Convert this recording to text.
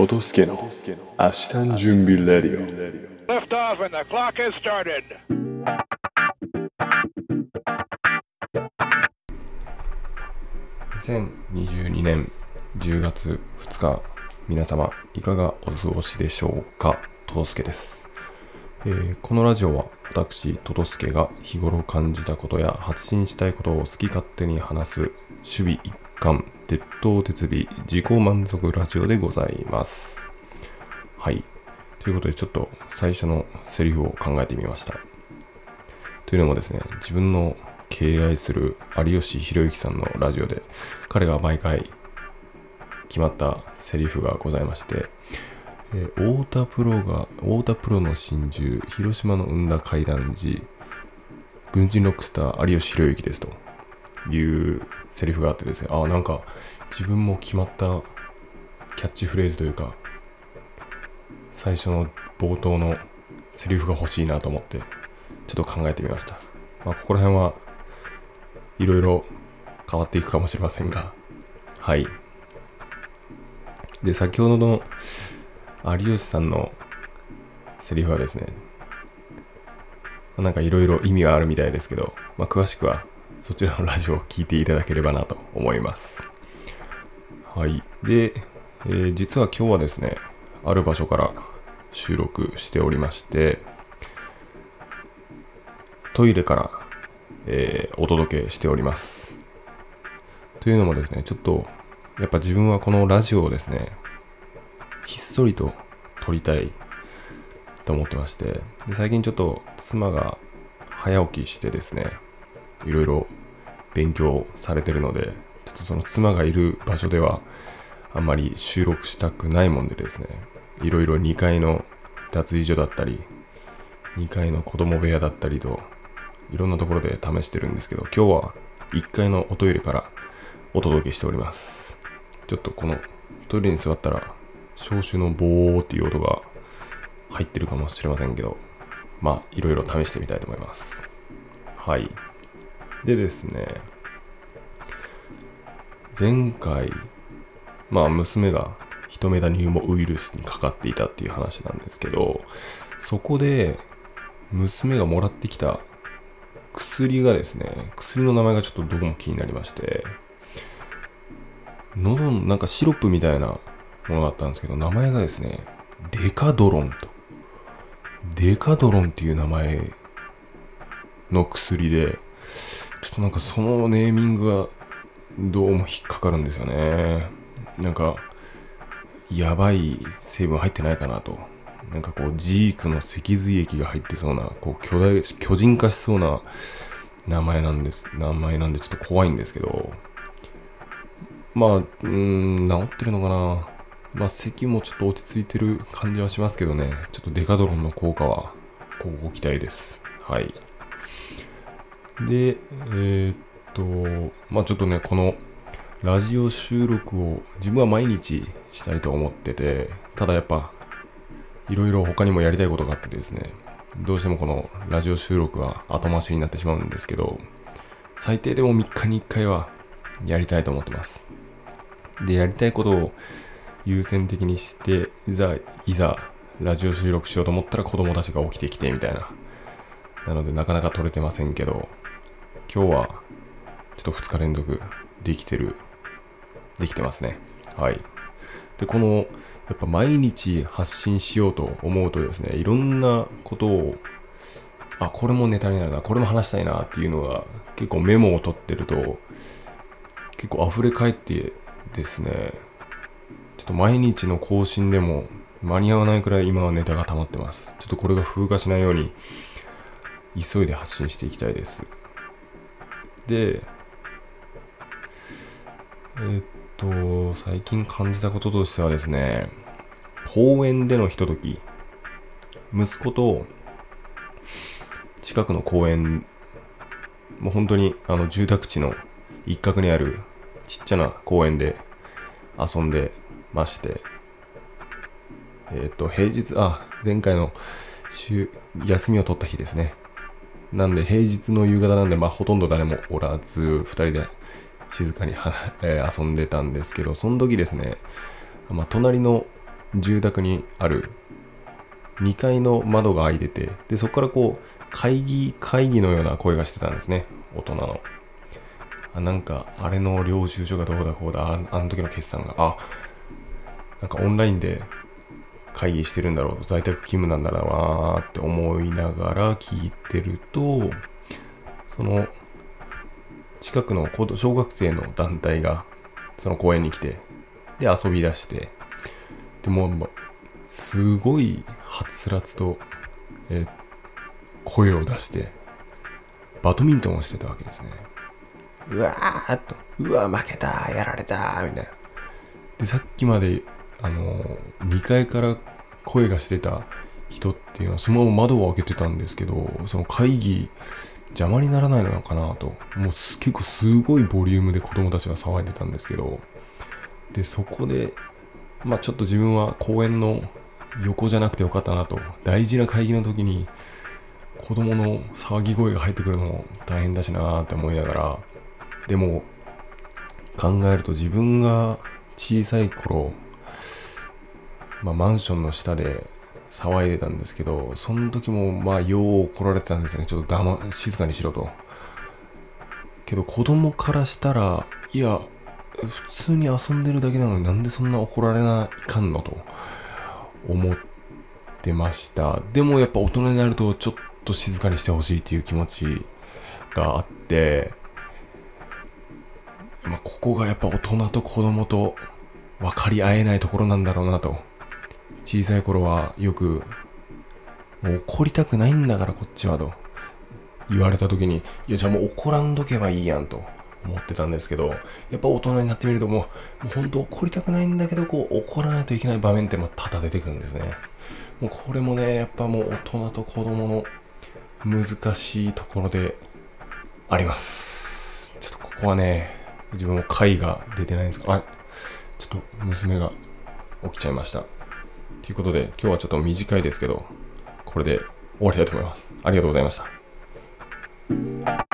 トトスケの明日の準備レディオ Lift off and the clock has started. 2022年10月2日皆様いかがお過ごしでしょうか？トトスケです、えーこのラジオは私トトスケが日頃感じたことや発信したいことを好き勝手に話す守備一貫鉄頭鉄尾自己満足ラジオでございます。はい。ということでちょっと最初のセリフを考えてみました。というのもですね、自分の敬愛する有吉弘行さんのラジオで、彼が毎回決まったセリフがございまして、えー太田プロが、太田プロの真珠、広島の生んだ怪談時、軍人ロックスター有吉弘行ですと。いうセリフがあってですね、ああ、なんか自分も決まったキャッチフレーズというか、最初の冒頭のセリフが欲しいなと思って、ちょっと考えてみました。まあ、ここら辺はいろいろ変わっていくかもしれませんが、はい。で、先ほどの有吉さんのセリフはですね、なんかいろいろ意味はあるみたいですけど、まあ、詳しくはそちらのラジオを聞いていただければなと思います。はい。で、えー実は今日はですね、ある場所から収録しておりまして、トイレから、えーお届けしております。というのもですね、ちょっと、やっぱ自分はこのラジオをですね、ひっそりと撮りたいと思ってまして、で最近ちょっと妻が早起きしてですね、いろいろ勉強されてるので、ちょっとその妻がいる場所では、あんまり収録したくないもんでですね、いろいろ2階の脱衣所だったり、2階の子供部屋だったりと、いろんなところで試してるんですけど、今日は1階のおトイレからお届けしております。ちょっとこのトイレに座ったら、消臭のボーっていう音が入ってるかもしれませんけど、まあ、いろいろ試してみたいと思います。はい。でですね、前回、まあ、娘がヒトメダニウムウイルスにかかっていたっていう話なんですけど、そこで、娘がもらってきた薬がですね、薬の名前がちょっとどこも気になりまして、喉のなんかシロップみたいなものだったんですけど、名前がですね、デカドロンと。デカドロンっていう名前の薬で、ちょっとなんかそのネーミングがどうも引っかかるんですよね。なんか、やばい成分入ってないかなと。なんかこう、ジークの脊髄液が入ってそうな、こう、巨大、巨人化しそうな名前なんです。名前なんでちょっと怖いんですけど、まあ、うーん、治ってるのかな。まあ、咳もちょっと落ち着いてる感じはしますけどね、ちょっとデカドロンの効果は、こうご期待です。はい。で、えーっと、まあちょっとね、このラジオ収録を自分は毎日したいと思ってて、ただやっぱ、いろいろ他にもやりたいことがあってですね、どうしてもこのラジオ収録は後回しになってしまうんですけど、最低でも3日に1回はやりたいと思ってます。で、やりたいことを優先的にして、いざ、いざ、ラジオ収録しようと思ったら子供たちが起きてきてみたいな。なのでなかなか撮れてませんけど、今日はちょっと2日連続できてる、できてますね。はい。で、この、やっぱ毎日発信しようと思うとですね、いろんなことを、あ、これもネタになるな、これも話したいなっていうのが結構メモを取ってると、結構溢れ返ってですね、ちょっと毎日の更新でも間に合わないくらい今はネタが溜まってます。ちょっとこれが風化しないように急いで発信していきたいです。で、えっと、最近感じたこととしてはですね、公園でのひととき、息子と近くの公園、もう本当にあの住宅地の一角にあるちっちゃな公園で遊んでまして、えっと、平日、あ、前回の週、休みを取った日ですね。なんで平日の夕方なんで、まあほとんど誰もおらず、二人で静かに、えー遊んでたんですけど、その時ですね、まあ隣の住宅にある2階の窓が開いてて、で、そこからこう、会議、会議のような声がしてたんですね。大人の。あ、なんか、あれの領収書がどうだこうだ、ああの時の決算が、あ、なんかオンラインで会議してるんだろう、在宅勤務なんだろうなーって思いながら聞いてると、その、近くの小学生の団体が、その公園に来て、で、遊び出して、でもう、すごい、はつらつと、え声を出して、バドミントンをしてたわけですね。うわーっと、うわ、負けた、やられた、みたいな。で、さっきまで、あの、2階から声がしてた人っていうのは、そのまま窓を開けてたんですけど、その会議、邪魔にならないのかなと。もう結構すごいボリュームで子供たちが騒いでたんですけど、で、そこで、まあちょっと自分は公園の横じゃなくてよかったなと。大事な会議の時に、子供の騒ぎ声が入ってくるのも大変だしなーって思いながら、でも、考えると自分が小さい頃、まあ、マンションの下で騒いでたんですけど、その時もまあ、よう怒られてたんですよね。ちょっと黙、静かにしろと。けど子供からしたら、いや、普通に遊んでるだけなのになんでそんな怒られないかんのと思ってました。でもやっぱ大人になるとちょっと静かにしてほしいっていう気持ちがあって、まあ、ここがやっぱ大人と子供と分かり合えないところなんだろうなと。小さい頃はよく、もう怒りたくないんだからこっちはと言われた時に、いやじゃあもう怒らんどけばいいやんと思ってたんですけど、やっぱ大人になってみるともう、もう本当怒りたくないんだけど、こう怒らないといけない場面ってま多々出てくるんですね。もうこれもね、やっぱもう大人と子供の難しいところであります。ちょっとここはね、自分も回が出てないんですが、あ、ちょっと娘が起きちゃいました。ということで、今日はちょっと短いですけど、これで終わりたいと思います。ありがとうございました。